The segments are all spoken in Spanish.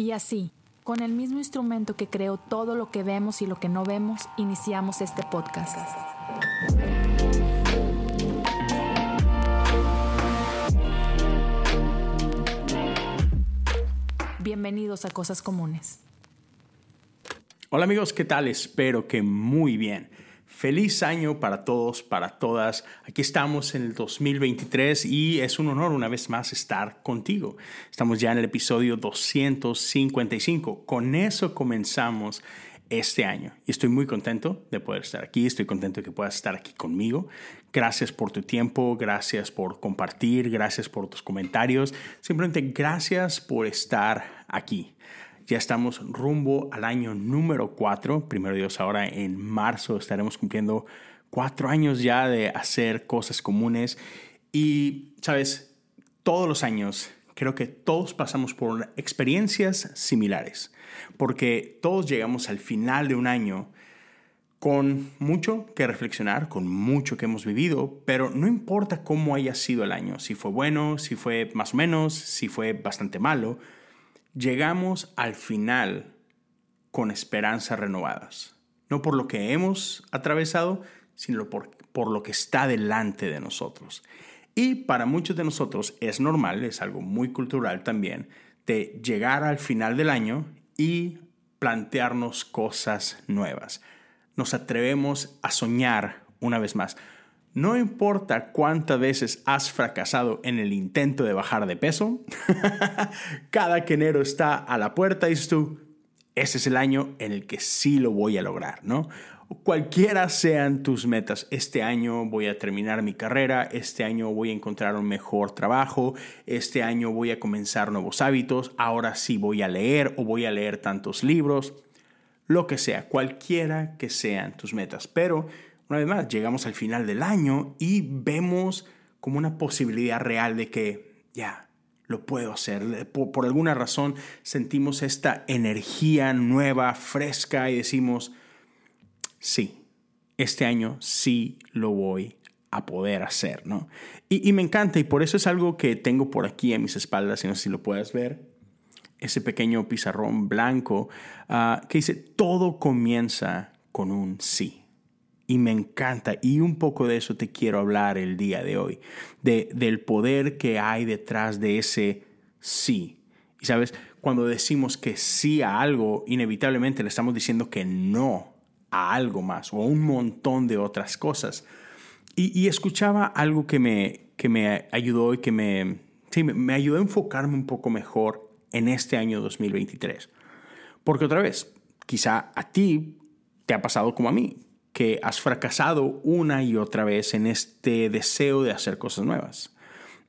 Y así, con el mismo instrumento que creó todo lo que vemos y lo que no vemos, iniciamos este podcast. Bienvenidos a Cosas Comunes. Hola amigos, ¿qué tal? Espero que muy bien. Feliz año para todos, para todas. Aquí estamos en el 2023 y es un honor una vez más estar contigo. Estamos ya en el episodio 255. Con eso comenzamos este año y estoy muy contento de poder estar aquí. Estoy contento de que puedas estar aquí conmigo. Gracias por tu tiempo, gracias por compartir, gracias por tus comentarios. Simplemente gracias por estar aquí. Ya estamos rumbo al año número 4. Primero Dios, ahora en marzo estaremos cumpliendo cuatro años ya de hacer cosas comunes. Y, sabes, todos los años creo que todos pasamos por experiencias similares, porque todos llegamos al final de un año con mucho que reflexionar, con mucho que hemos vivido, pero no importa cómo haya sido el año, si fue bueno, si fue más o menos, si fue bastante malo, llegamos al final con esperanzas renovadas. No por lo que hemos atravesado, sino por, lo que está delante de nosotros. Y para muchos de nosotros es normal, es algo muy cultural también, de llegar al final del año y plantearnos cosas nuevas. Nos atrevemos a soñar una vez más. No importa cuántas veces has fracasado en el intento de bajar de peso, cada que enero está a la puerta, dices tú, ese es el año en el que sí lo voy a lograr, ¿no? Cualquiera sean tus metas, este año voy a terminar mi carrera, este año voy a encontrar un mejor trabajo, este año voy a comenzar nuevos hábitos, ahora sí voy a leer o voy a leer tantos libros, lo que sea, cualquiera que sean tus metas, pero una vez más, llegamos al final del año y vemos como una posibilidad real de que ya, lo puedo hacer. Por, alguna razón sentimos esta energía nueva, fresca y decimos, sí, este año sí lo voy a poder hacer, ¿no? Y, me encanta y por eso es algo que tengo por aquí en mis espaldas, y no sé si lo puedes ver, ese pequeño pizarrón blanco ah, que dice, todo comienza con un sí y me encanta. Y un poco de eso te quiero hablar el día de hoy, de, del poder que hay detrás de ese sí. Y sabes, cuando decimos que sí a algo, inevitablemente le estamos diciendo que no a algo más o a un montón de otras cosas. Y, escuchaba algo que me, que me ayudó y que me, sí, me ayudó a enfocarme un poco mejor en este año 2023. Porque otra vez, quizá a ti te ha pasado como a mí, has fracasado una y otra vez en este deseo de hacer cosas nuevas.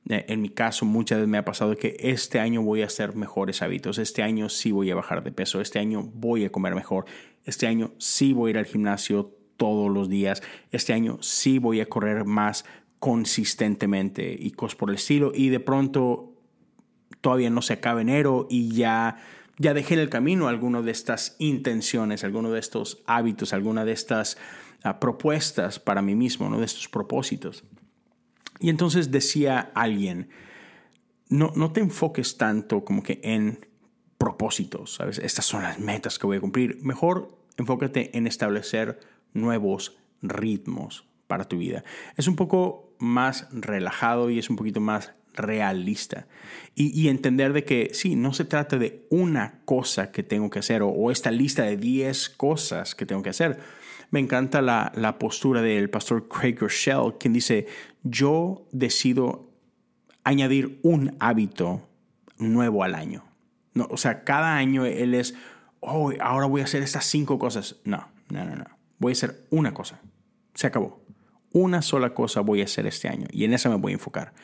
Eh, en mi caso, muchas veces me ha pasado que este año voy a hacer mejores hábitos, este año sí voy a bajar de peso, este año voy a comer mejor, este año sí voy a ir al gimnasio todos los días, este año sí voy a correr más consistentemente y cosas por el estilo y de pronto todavía no se acaba enero y ya ya dejé en el camino alguna de estas intenciones, alguno de estos hábitos, alguna de estas propuestas para mí mismo, de estos propósitos. Y entonces decía alguien, no, no te enfoques tanto como que en propósitos, ¿sabes? Estas son las metas que voy a cumplir. Mejor enfócate en establecer nuevos ritmos para tu vida. Es un poco más relajado y es un poquito más realista y, entender de que sí, no se trata de una cosa que tengo que hacer o, esta lista de 10 cosas que tengo que hacer. Me encanta la, postura del pastor Craig Rochelle, quien dice, yo decido añadir un hábito nuevo al año. No, o sea, cada año él es, oh, ahora voy a hacer estas cinco cosas. No, no, no, no. Voy a hacer una cosa. Se acabó. Una sola cosa voy a hacer este año y en esa me voy a enfocar.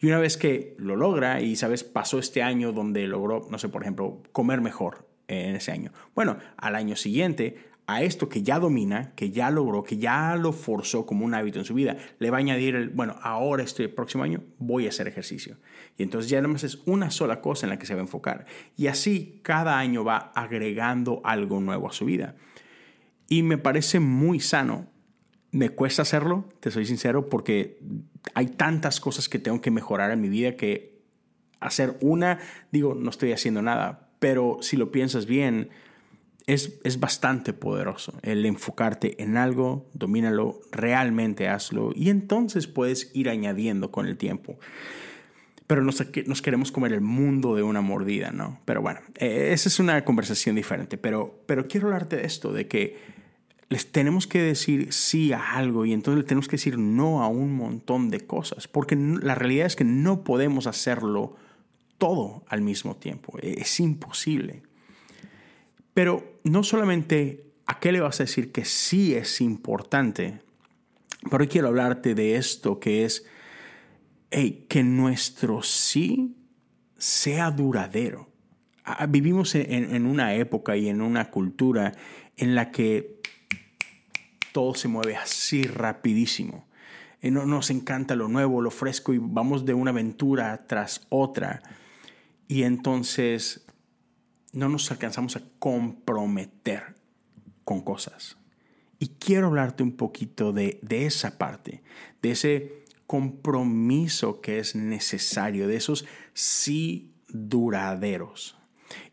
Y una vez que lo logra y, sabes, pasó este año donde logró, no sé, por ejemplo, comer mejor en ese año. Bueno, al año siguiente, a esto que ya domina, que ya logró, que ya lo forzó como un hábito en su vida, le va a añadir el, bueno, ahora este próximo año voy a hacer ejercicio. Y entonces ya más es una sola cosa en la que se va a enfocar. Y así cada año va agregando algo nuevo a su vida. Y me parece muy sano me cuesta hacerlo, te soy sincero, porque hay tantas cosas que tengo que mejorar en mi vida que hacer una, digo, no estoy haciendo nada, pero si lo piensas bien, es, es, bastante poderoso el enfocarte en algo, domínalo, realmente hazlo y entonces puedes ir añadiendo con el tiempo. Pero nos, nos queremos comer el mundo de una mordida, ¿no? Pero bueno, eh, esa es una conversación diferente. Pero, pero quiero hablarte de esto, de que les tenemos que decir sí a algo y entonces le tenemos que decir no a un montón de cosas, porque la realidad es que no podemos hacerlo todo al mismo tiempo, es imposible. Pero no solamente a qué le vas a decir que sí es importante, pero hoy quiero hablarte de esto que es que nuestro sí sea duradero. Vivimos en, una época y en una cultura en la que todo se mueve así rapidísimo. Nos encanta lo nuevo, lo fresco y vamos de una aventura tras otra. Y entonces no nos alcanzamos a comprometer con cosas. Y quiero hablarte un poquito de, esa parte, de ese compromiso que es necesario, de esos sí duraderos.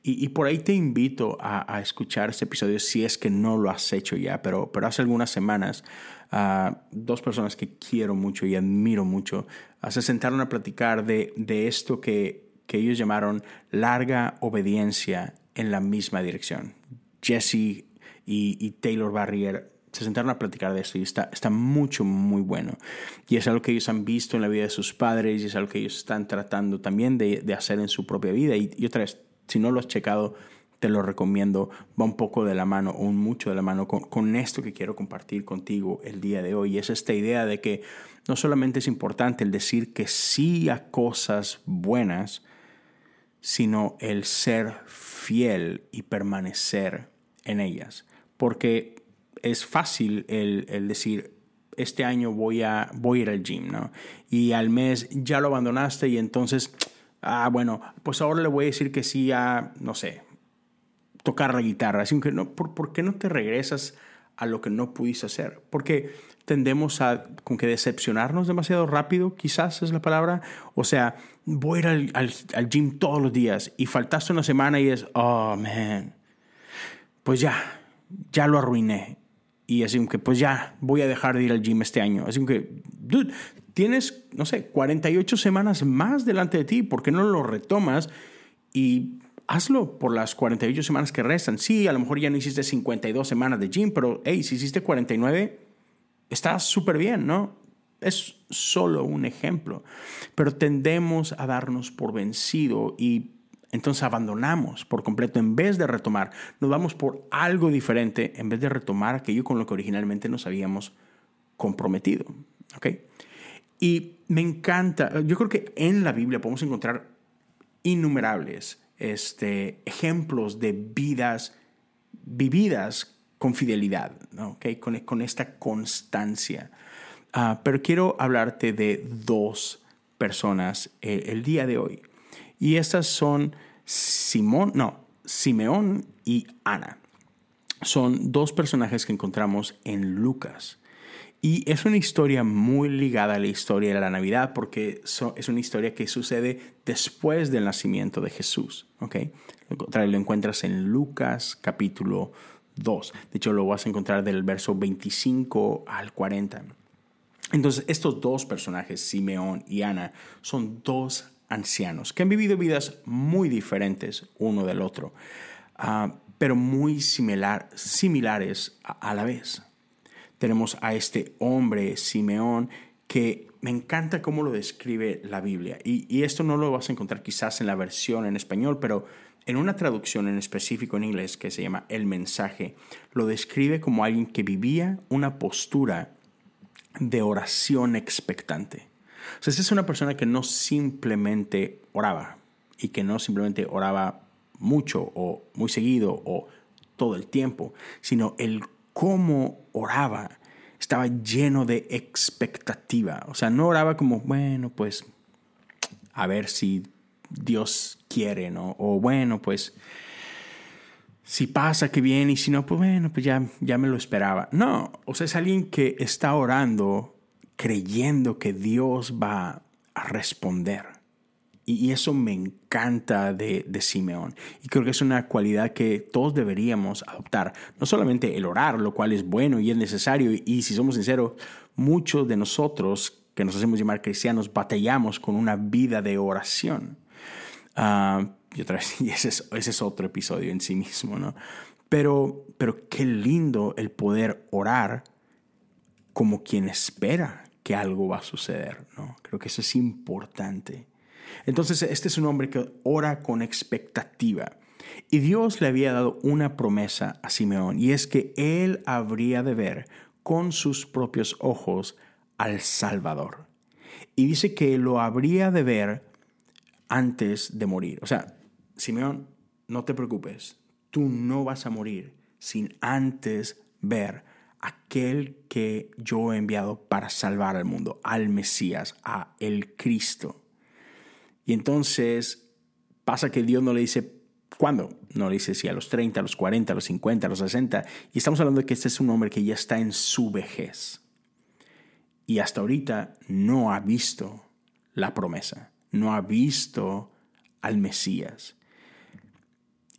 Y, por ahí te invito a, escuchar este episodio si es que no lo has hecho ya, pero, pero hace algunas semanas uh, dos personas que quiero mucho y admiro mucho uh, se sentaron a platicar de, de esto que que ellos llamaron larga obediencia en la misma dirección. Jesse y, Taylor Barrier se sentaron a platicar de esto y está, mucho, muy bueno. Y es algo que ellos han visto en la vida de sus padres y es algo que ellos están tratando también de, hacer en su propia vida. Y, otra vez, si no lo has checado, te lo recomiendo. Va un poco de la mano o un mucho de la mano con, con esto que quiero compartir contigo el día de hoy. Y es esta idea de que no solamente es importante el decir que sí a cosas buenas, sino el ser fiel y permanecer en ellas. Porque es fácil el, decir, este año voy a, voy a ir al gym, ¿no? Y al mes ya lo abandonaste y entonces, ah, bueno, pues ahora le voy a decir que sí a, no sé, tocar la guitarra. Así que no, ¿por, ¿por qué no te regresas a lo que no pudiste hacer? Porque tendemos a con que decepcionarnos demasiado rápido, quizás es la palabra. O sea, voy a ir al, al, gym todos los días y faltaste una semana y es, oh, man, pues ya, ya lo arruiné. Y así que, pues ya, voy a dejar de ir al gym este año. Así que, dude, tienes, no sé, 48 semanas más delante de ti, ¿por qué no lo retomas? Y hazlo por las 48 semanas que restan. Sí, a lo mejor ya no hiciste 52 semanas de gym, pero hey, si hiciste 49, está súper bien, ¿no? Es solo un ejemplo, pero tendemos a darnos por vencido y entonces abandonamos por completo en vez de retomar. Nos vamos por algo diferente en vez de retomar aquello con lo que originalmente nos habíamos comprometido. ¿ok? Y me encanta, yo creo que en la Biblia podemos encontrar innumerables este, ejemplos de vidas vividas con fidelidad, ¿okay? con, con, esta constancia. Ah, pero quiero hablarte de dos personas eh, el día de hoy. Y estas son Simón, no, Simeón y Ana. Son dos personajes que encontramos en Lucas. Y es una historia muy ligada a la historia de la Navidad porque es una historia que sucede después del nacimiento de Jesús. ¿okay? Lo encuentras en Lucas capítulo 2. De hecho, lo vas a encontrar del verso 25 al 40. Entonces, estos dos personajes, Simeón y Ana, son dos ancianos que han vivido vidas muy diferentes uno del otro, ah, pero muy similar, similares a, la vez. Tenemos a este hombre, Simeón, que me encanta cómo lo describe la Biblia. Y, y, esto no lo vas a encontrar quizás en la versión en español, pero en una traducción en específico en inglés que se llama El mensaje, lo describe como alguien que vivía una postura de oración expectante. O sea, es una persona que no simplemente oraba y que no simplemente oraba mucho o muy seguido o todo el tiempo, sino el cómo oraba estaba lleno de expectativa. O sea, no oraba como, bueno, pues a ver si Dios quiere, ¿no? O bueno, pues si pasa, que bien, y si no, pues bueno, pues ya, ya me lo esperaba. No, o sea, es alguien que está orando creyendo que Dios va a responder. Y, eso me encanta de, de, Simeón. Y creo que es una cualidad que todos deberíamos adoptar. No solamente el orar, lo cual es bueno y es necesario. Y, si somos sinceros, muchos de nosotros que nos hacemos llamar cristianos batallamos con una vida de oración. Uh, y otra vez, y ese es, ese es, otro episodio en sí mismo, ¿no? Pero, pero qué lindo el poder orar como quien espera que algo va a suceder, ¿no? Creo que eso es importante. Entonces, este es un hombre que ora con expectativa. Y Dios le había dado una promesa a Simeón, y es que él habría de ver con sus propios ojos al Salvador. Y dice que lo habría de ver antes de morir. O sea, Simeón, no te preocupes, tú no vas a morir sin antes ver aquel que yo he enviado para salvar al mundo, al Mesías, a el Cristo. Y entonces pasa que Dios no le dice, ¿cuándo? No le dice si a los 30, a los 40, a los 50, a los 60. Y estamos hablando de que este es un hombre que ya está en su vejez. Y hasta ahorita no ha visto la promesa, no ha visto al Mesías.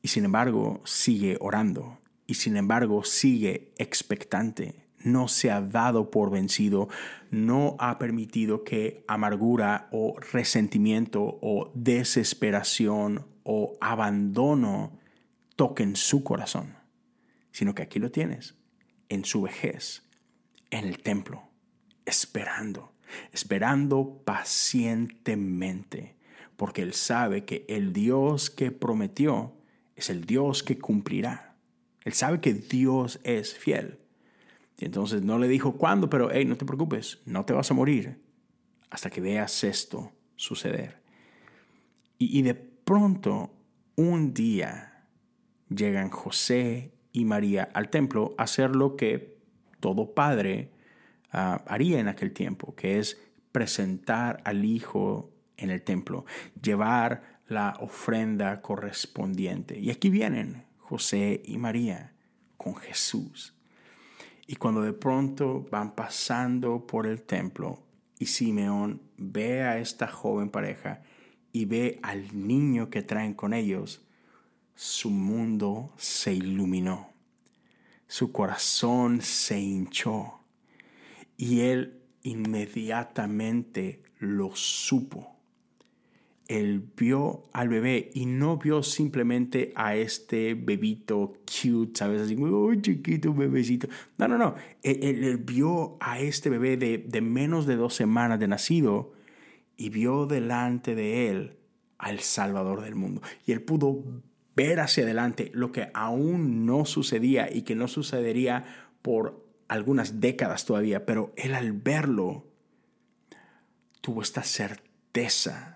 Y sin embargo sigue orando, y sin embargo sigue expectante. No se ha dado por vencido, no ha permitido que amargura o resentimiento o desesperación o abandono toquen su corazón, sino que aquí lo tienes, en su vejez, en el templo, esperando, esperando pacientemente, porque él sabe que el Dios que prometió es el Dios que cumplirá. Él sabe que Dios es fiel y entonces no le dijo cuándo, pero hey, no te preocupes, no te vas a morir hasta que veas esto suceder. Y, de pronto, un día, llegan José y María al templo a hacer lo que todo padre ah, haría en aquel tiempo, que es presentar al hijo en el templo, llevar la ofrenda correspondiente. Y aquí vienen José y María con Jesús. Y cuando de pronto van pasando por el templo y Simeón ve a esta joven pareja y ve al niño que traen con ellos, su mundo se iluminó, su corazón se hinchó y él inmediatamente lo supo él vio al bebé y no vio simplemente a este bebito cute, ¿sabes? Así, oh, chiquito bebecito. No, no, no. Él, vio a este bebé de, de menos de dos semanas de nacido y vio delante de él al Salvador del mundo. Y él pudo ver hacia adelante lo que aún no sucedía y que no sucedería por algunas décadas todavía, pero él al verlo tuvo esta certeza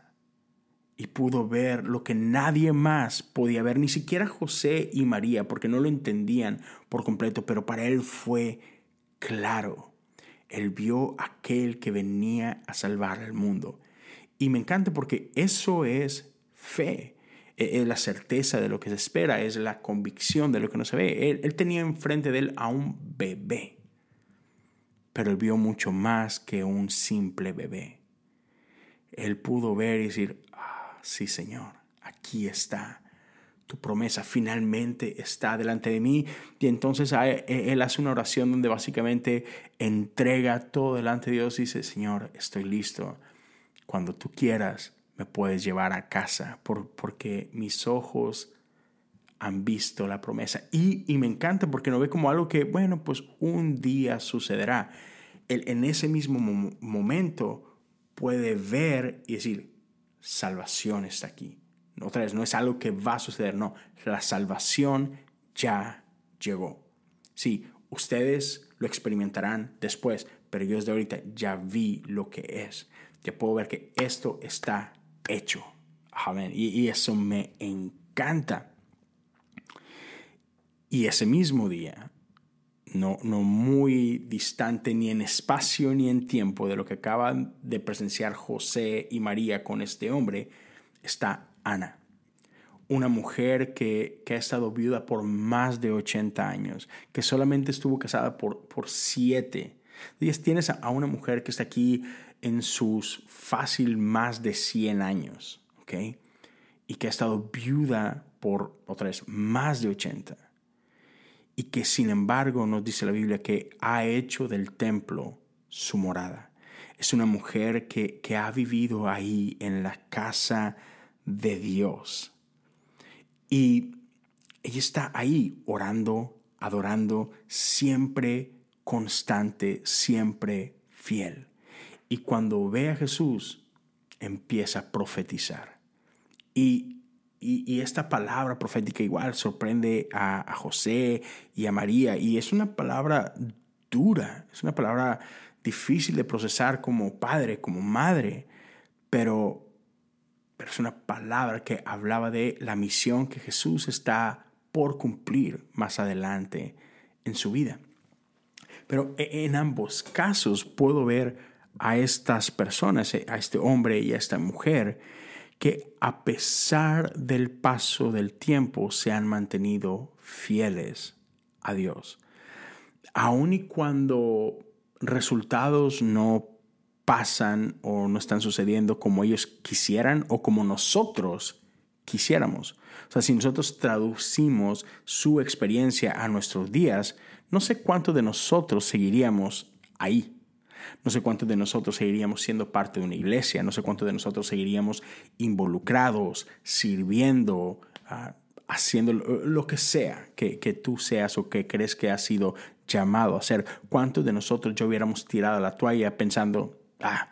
y pudo ver lo que nadie más podía ver, ni siquiera José y María, porque no lo entendían por completo, pero para él fue claro. Él vio aquel que venía a salvar al mundo. Y me encanta porque eso es fe, e, es la certeza de lo que se espera, es la convicción de lo que no se ve. Él, él tenía enfrente de él a un bebé, pero él vio mucho más que un simple bebé. Él pudo ver y decir, sí Señor, aquí está. Tu promesa finalmente está delante de mí. Y entonces e, Él hace una oración donde básicamente entrega todo delante de Dios y dice, Señor, estoy listo. Cuando tú quieras, me puedes llevar a casa porque mis ojos han visto la promesa. Y, y, me encanta porque no ve como algo que, bueno, pues un día sucederá. Él en ese mismo momento puede ver y decir, salvación está aquí. Otra vez, no es algo que va a suceder, no, la salvación ya llegó. Sí, ustedes lo experimentarán después, pero yo desde ahorita ya vi lo que es. Ya puedo ver que esto está hecho. Amén. Y, eso me encanta. Y ese mismo día, no, no muy distante ni en espacio ni en tiempo de lo que acaban de presenciar José y María con este hombre, está Ana, una mujer que, ha estado viuda por más de 80 años, que solamente estuvo casada por, por 7. Tienes a una mujer que está aquí en sus fácil más de 100 años. ¿ok? Y que ha estado viuda por, otra vez, más de 80. Y que sin embargo nos dice la Biblia que ha hecho del templo su morada. Es una mujer que, que ha vivido ahí en la casa de Dios. Y ella está ahí orando, adorando, siempre constante, siempre fiel. Y cuando ve a Jesús, empieza a profetizar. Y, esta palabra profética igual sorprende a, a, José y a María. Y es una palabra dura, es una palabra difícil de procesar como padre, como madre. Pero, pero es una palabra que hablaba de la misión que Jesús está por cumplir más adelante en su vida. Pero e, en ambos casos puedo ver a estas personas, a este hombre y a esta mujer, que a pesar del paso del tiempo se han mantenido fieles a Dios. Aun y cuando resultados no pasan o no están sucediendo como ellos quisieran o como nosotros quisiéramos. O sea, si nosotros traducimos su experiencia a nuestros días, no sé cuántos de nosotros seguiríamos ahí. No sé cuántos de nosotros seguiríamos siendo parte de una iglesia, no sé cuántos de nosotros seguiríamos involucrados, sirviendo, ah, haciendo lo que sea que, que, tú seas o que crees que has sido llamado a hacer. ¿Cuántos de nosotros ya hubiéramos tirado la toalla pensando, ah,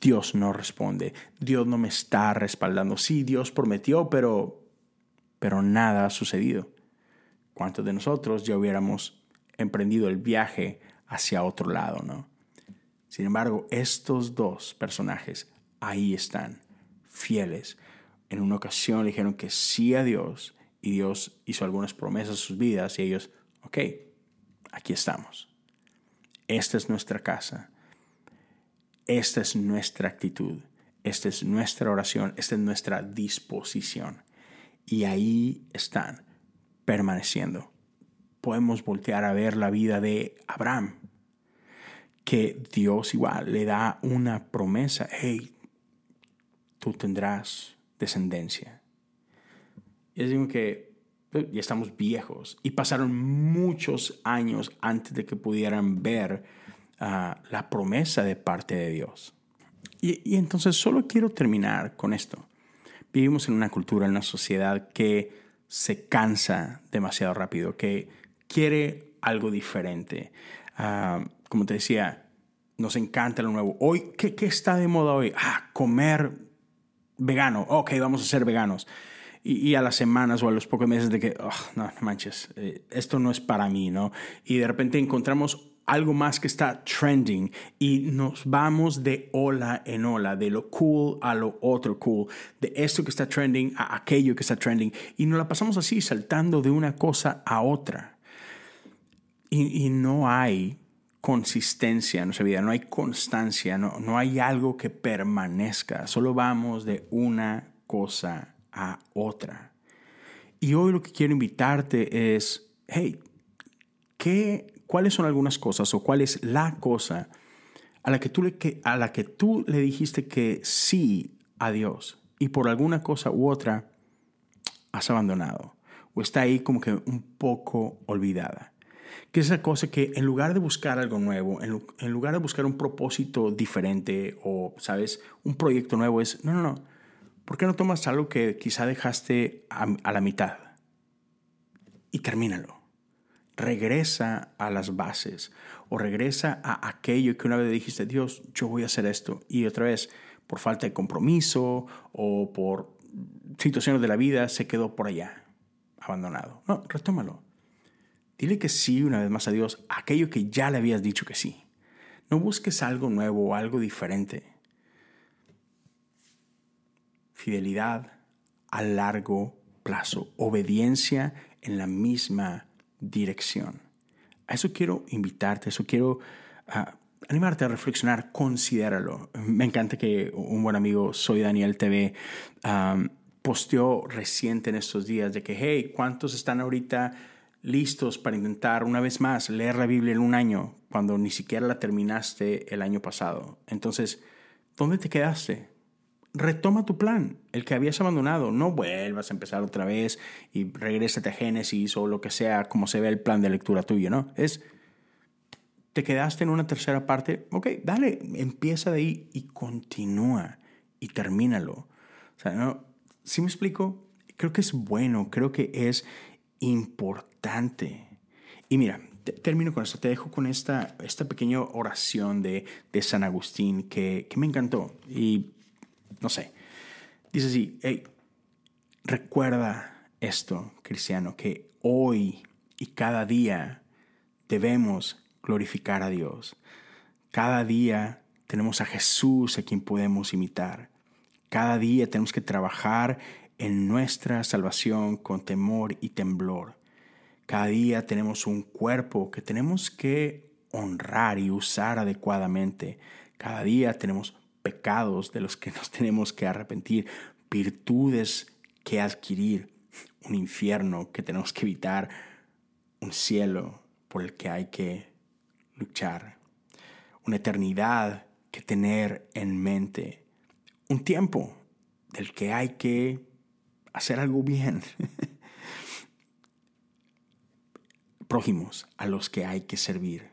Dios no responde, Dios no me está respaldando? Sí, Dios prometió, pero, pero nada ha sucedido. ¿Cuántos de nosotros ya hubiéramos emprendido el viaje hacia otro lado, no? Sin embargo, estos dos personajes ahí están, fieles. En una ocasión le dijeron que sí a Dios y Dios hizo algunas promesas en sus vidas y ellos, ok, aquí estamos. Esta es nuestra casa. Esta es nuestra actitud. Esta es nuestra oración. Esta es nuestra disposición. Y ahí están, permaneciendo. Podemos voltear a ver la vida de Abraham que Dios igual le da una promesa, hey, tú tendrás descendencia. Y es digo que pues, ya estamos viejos y pasaron muchos años antes de que pudieran ver ah, la promesa de parte de Dios. Y, entonces solo quiero terminar con esto. Vivimos en una cultura, en una sociedad que se cansa demasiado rápido, que quiere algo diferente. Ah, como te decía, nos encanta lo nuevo. Hoy, ¿qué, ¿qué, está de moda hoy? Ah, comer vegano. Ok, vamos a ser veganos. Y, a las semanas o a los pocos meses de que, oh, no, manches, eh, esto no es para mí, ¿no? Y de repente encontramos algo más que está trending y nos vamos de ola en ola, de lo cool a lo otro cool, de esto que está trending a aquello que está trending. Y nos la pasamos así, saltando de una cosa a otra. Y, y no hay consistencia en nuestra vida, no hay constancia, no, no hay algo que permanezca, solo vamos de una cosa a otra. Y hoy lo que quiero invitarte es, hey, ¿qué, ¿cuáles son algunas cosas o cuál es la cosa a la que tú le, a la que tú le dijiste que sí a Dios y por alguna cosa u otra has abandonado o está ahí como que un poco olvidada? Que es esa cosa que en lugar de buscar algo nuevo, en, lugar de buscar un propósito diferente o, ¿sabes?, un proyecto nuevo, es, no, no, no, ¿por qué no tomas algo que quizá dejaste a, la mitad y termínalo? Regresa a las bases o regresa a aquello que una vez dijiste, Dios, yo voy a hacer esto. Y otra vez, por falta de compromiso o por situaciones de la vida, se quedó por allá, abandonado. No, retómalo Dile que sí una vez más a Dios, aquello que ya le habías dicho que sí. No busques algo nuevo o algo diferente. Fidelidad a largo plazo, obediencia en la misma dirección. A eso quiero invitarte, a eso quiero ah, animarte a reflexionar, considéralo. Me encanta que un buen amigo, soy Daniel TV, posteó reciente en estos días de que, hey, ¿cuántos están ahorita? Listos para intentar una vez más leer la Biblia en un año cuando ni siquiera la terminaste el año pasado. Entonces, ¿dónde te quedaste? retoma tu plan, el que habías abandonado. No vuelvas a empezar otra vez y regrésate a Génesis o lo que sea, como se ve el plan de lectura tuyo, ¿no? Es, te quedaste en una tercera parte, ok, dale, empieza de ahí y continúa y termínalo. O sea, ¿no? ¿Sí me explico? Creo que es bueno, creo que es importante. Y mira, termino con esto, te dejo con esta, esta pequeña oración de, de San Agustín que, que me encantó. Y no sé. Dice así, recuerda esto, cristiano, que hoy y cada día debemos glorificar a Dios. Cada día tenemos a Jesús a quien podemos imitar. Cada día tenemos que trabajar en nuestra salvación con temor y temblor. Cada día tenemos un cuerpo que tenemos que honrar y usar adecuadamente. Cada día tenemos pecados de los que nos tenemos que arrepentir, virtudes que adquirir, un infierno que tenemos que evitar, un cielo por el que hay que luchar, una eternidad que tener en mente, un tiempo del que hay que hacer algo bien, prójimos a los que hay que servir,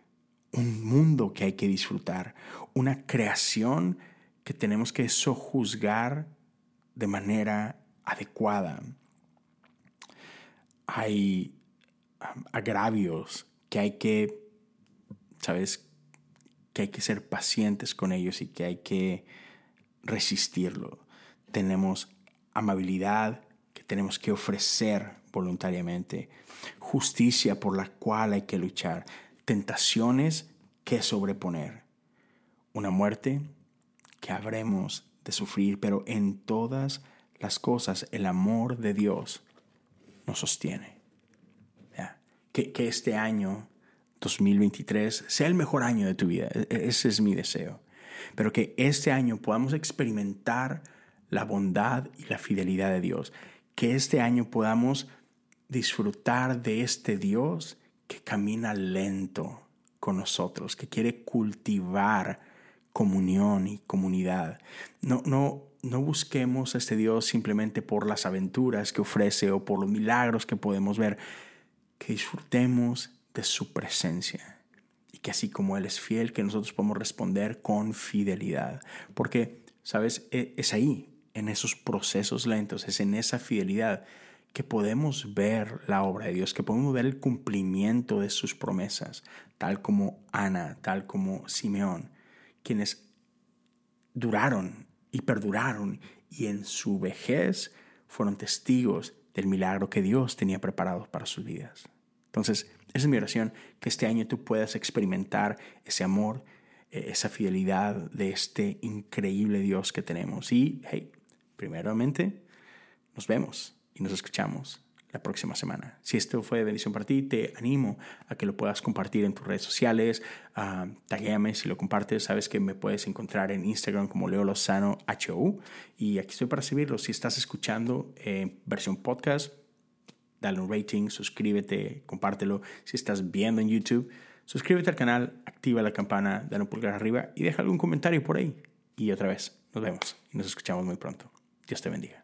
un mundo que hay que disfrutar, una creación que tenemos que sojuzgar de manera adecuada. Hay um, agravios que hay que, ¿sabes? Que hay que ser pacientes con ellos y que hay que resistirlo. Tenemos amabilidad que tenemos que ofrecer voluntariamente, justicia por la cual hay que luchar, tentaciones que sobreponer, una muerte que habremos de sufrir, pero en todas las cosas el amor de Dios nos sostiene. Que, que este año 2023 sea el mejor año de tu vida. E, e, ese es mi deseo. Pero que este año podamos experimentar la bondad y la fidelidad de Dios. Que este año podamos disfrutar de este Dios que camina lento con nosotros, que quiere cultivar comunión y comunidad. No, no, no busquemos a este Dios simplemente por las aventuras que ofrece o por los milagros que podemos ver, que disfrutemos de su presencia y que así como Él es fiel, que nosotros podamos responder con fidelidad. Porque, ¿sabes? E, es ahí, en esos procesos lentos, es en esa fidelidad que podemos ver la obra de Dios, que podemos ver el cumplimiento de sus promesas, tal como Ana, tal como Simeón quienes duraron y perduraron y en su vejez fueron testigos del milagro que Dios tenía preparado para sus vidas. Entonces, esa es mi oración, que este año tú puedas experimentar ese amor, eh, esa fidelidad de este increíble Dios que tenemos. Y, hey, primeramente, nos vemos y nos escuchamos la próxima semana. Si esto fue de bendición para ti, te animo a que lo puedas compartir en tus redes sociales. Uh, taguéame si lo compartes. Sabes que me puedes encontrar en Instagram como Leo Lozano HU. Y aquí estoy para recibirlo. Si estás escuchando en versión podcast, dale un rating, suscríbete, compártelo. Si estás viendo en YouTube, suscríbete al canal, activa la campana, dale un pulgar arriba y deja algún comentario por ahí. Y otra vez, nos vemos y nos escuchamos muy pronto. Dios te bendiga.